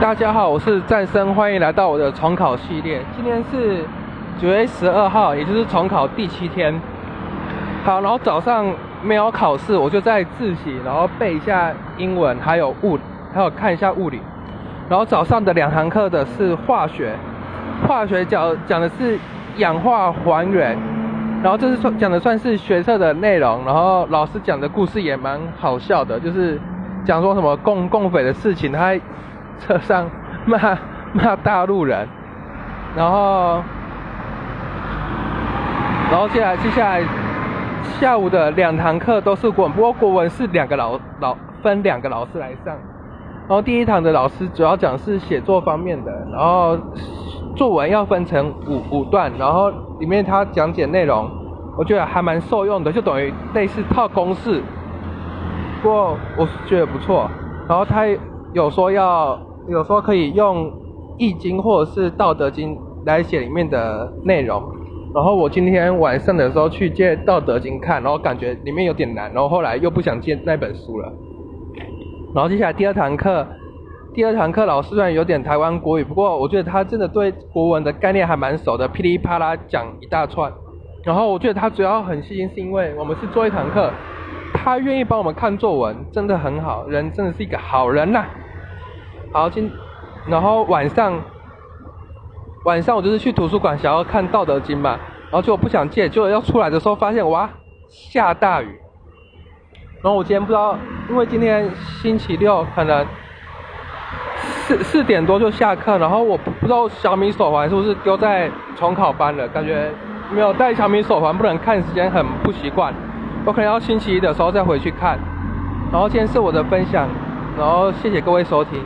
大家好，我是战生，欢迎来到我的重考系列。今天是九月十二号，也就是重考第七天。好，然后早上没有考试，我就在自习，然后背一下英文，还有物，还有看一下物理。然后早上的两堂课的是化学，化学讲讲的是氧化还原，然后这是算讲的算是学测的内容。然后老师讲的故事也蛮好笑的，就是讲说什么共共匪的事情，他。车上骂骂大陆人，然后，然后接下来接下来下午的两堂课都是国文，不过国文是两个老老分两个老师来上，然后第一堂的老师主要讲是写作方面的，然后作文要分成五五段，然后里面他讲解内容，我觉得还蛮受用的，就等于类似套公式，不过我觉得不错，然后他。有说要，有说可以用《易经》或者是《道德经》来写里面的内容。然后我今天晚上的时候去借《道德经》看，然后感觉里面有点难，然后后来又不想借那本书了。然后接下来第二堂课，第二堂课老师虽然有点台湾国语，不过我觉得他真的对国文的概念还蛮熟的，噼里啪啦讲一大串。然后我觉得他主要很细心，是因为我们是做一堂课，他愿意帮我们看作文，真的很好，人真的是一个好人呐。好，今然后晚上晚上我就是去图书馆想要看《道德经》嘛，然后就我不想借，就要出来的时候发现哇下大雨，然后我今天不知道，因为今天星期六可能四四点多就下课，然后我不知道小米手环是不是丢在重考班了，感觉没有带小米手环不能看时间很不习惯，我可能要星期一的时候再回去看。然后今天是我的分享，然后谢谢各位收听。